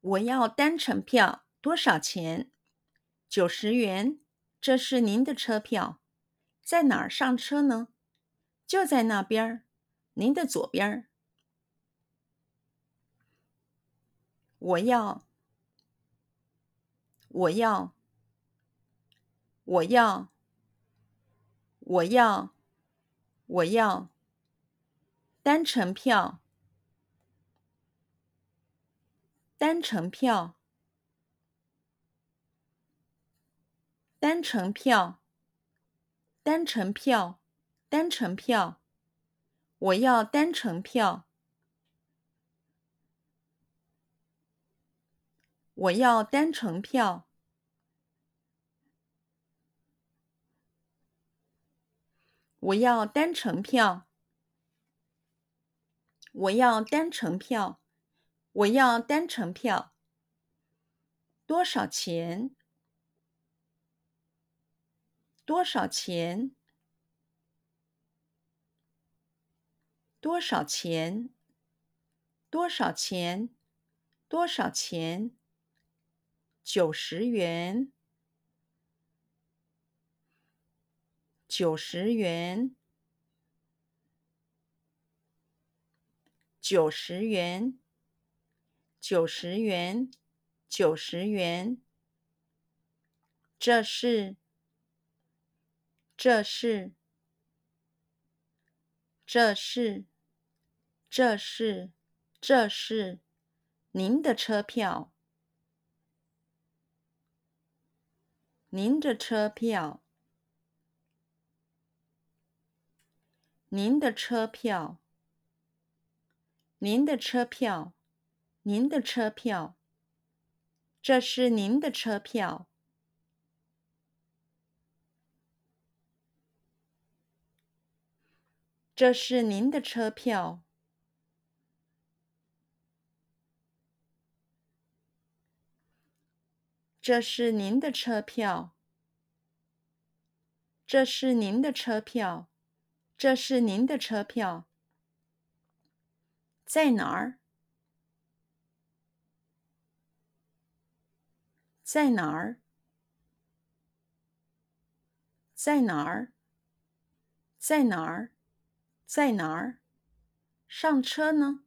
我要单程票，多少钱？九十元。这是您的车票，在哪儿上车呢？就在那边儿，您的左边儿。我要，我要，我要，我要，我要，单程票，单程票。单程票，单程票，单程票，我要单程票。我要单程票。我要单程票。我要单程票。我要单程票。多少钱？多少钱？多少钱？多少钱？多少钱？九十元。九十元。九十元。九十元。九十元。这是。这是，这是，这是，这是您的车票，您的车票，您的车票，您的车票，您的车票，这是您的车票。这是您的车票。这是您的车票。这是您的车票。这是您的车票。在哪儿？在哪儿？在哪儿？在哪儿？在哪儿？上车呢？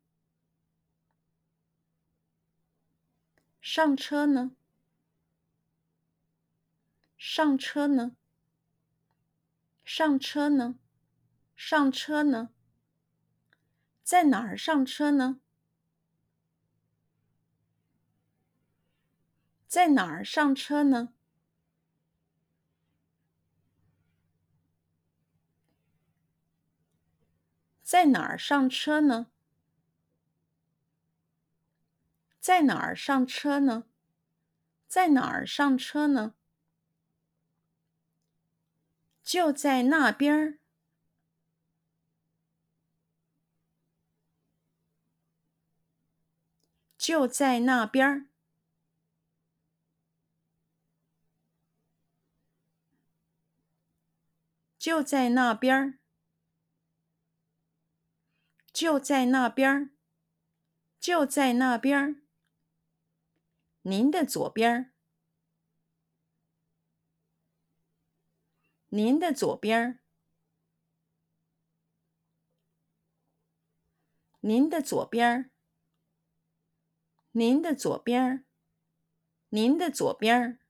上车呢？上车呢？上车呢？上车呢？在哪儿上车呢？在哪儿上车呢？在哪儿上车呢？在哪儿上车呢？在哪儿上车呢？就在那边儿。就在那边儿。就在那边儿。就在那边儿，就在那边儿。您的左边儿，您的左边儿，您的左边儿，您的左边儿，您的左边儿。